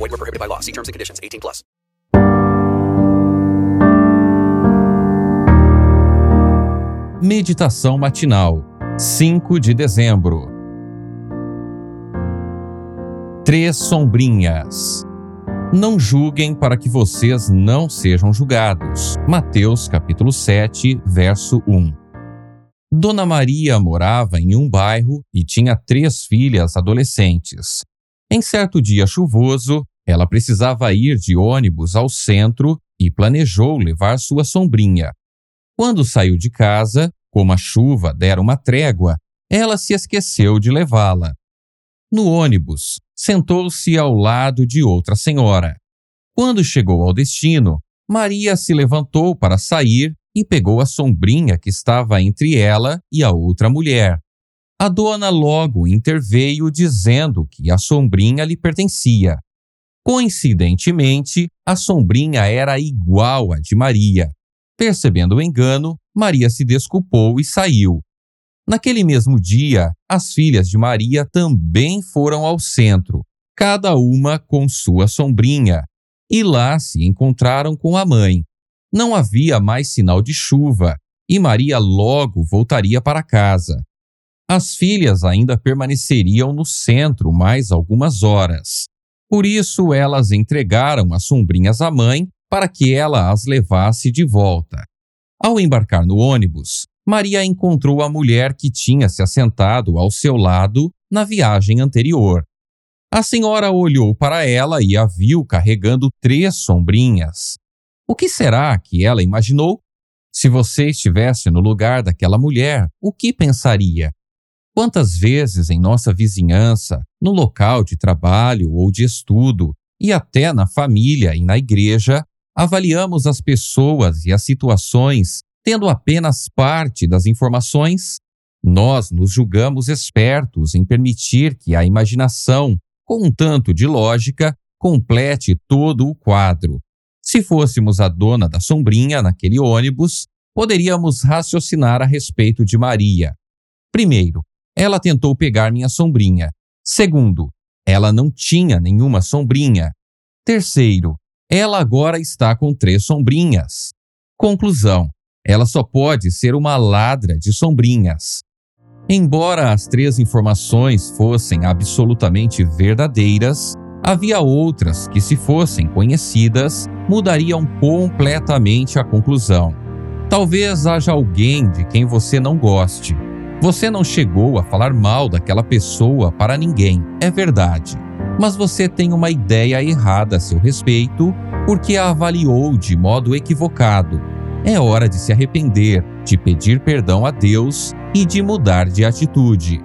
Void were prohibited by law. See terms and conditions. 18 plus. Meditação matinal, 5 de dezembro. Três sombrinhas. Não julguem para que vocês não sejam julgados. Mateus capítulo 7, verso 1. Dona Maria morava em um bairro e tinha três filhas adolescentes. Em certo dia chuvoso, ela precisava ir de ônibus ao centro e planejou levar sua sombrinha. Quando saiu de casa, como a chuva dera uma trégua, ela se esqueceu de levá-la. No ônibus, sentou-se ao lado de outra senhora. Quando chegou ao destino, Maria se levantou para sair e pegou a sombrinha que estava entre ela e a outra mulher. A dona logo interveio dizendo que a sombrinha lhe pertencia. Coincidentemente, a sombrinha era igual à de Maria. Percebendo o engano, Maria se desculpou e saiu. Naquele mesmo dia, as filhas de Maria também foram ao centro, cada uma com sua sombrinha, e lá se encontraram com a mãe. Não havia mais sinal de chuva e Maria logo voltaria para casa. As filhas ainda permaneceriam no centro mais algumas horas. Por isso, elas entregaram as sombrinhas à mãe para que ela as levasse de volta. Ao embarcar no ônibus, Maria encontrou a mulher que tinha se assentado ao seu lado na viagem anterior. A senhora olhou para ela e a viu carregando três sombrinhas. O que será que ela imaginou? Se você estivesse no lugar daquela mulher, o que pensaria? Quantas vezes em nossa vizinhança, no local de trabalho ou de estudo, e até na família e na igreja, avaliamos as pessoas e as situações tendo apenas parte das informações, nós nos julgamos espertos em permitir que a imaginação, com um tanto de lógica, complete todo o quadro. Se fôssemos a dona da sombrinha naquele ônibus, poderíamos raciocinar a respeito de Maria. Primeiro, ela tentou pegar minha sombrinha. Segundo, ela não tinha nenhuma sombrinha. Terceiro, ela agora está com três sombrinhas. Conclusão: ela só pode ser uma ladra de sombrinhas. Embora as três informações fossem absolutamente verdadeiras, havia outras que, se fossem conhecidas, mudariam completamente a conclusão. Talvez haja alguém de quem você não goste. Você não chegou a falar mal daquela pessoa para ninguém, é verdade. Mas você tem uma ideia errada a seu respeito porque a avaliou de modo equivocado é hora de se arrepender, de pedir perdão a Deus e de mudar de atitude.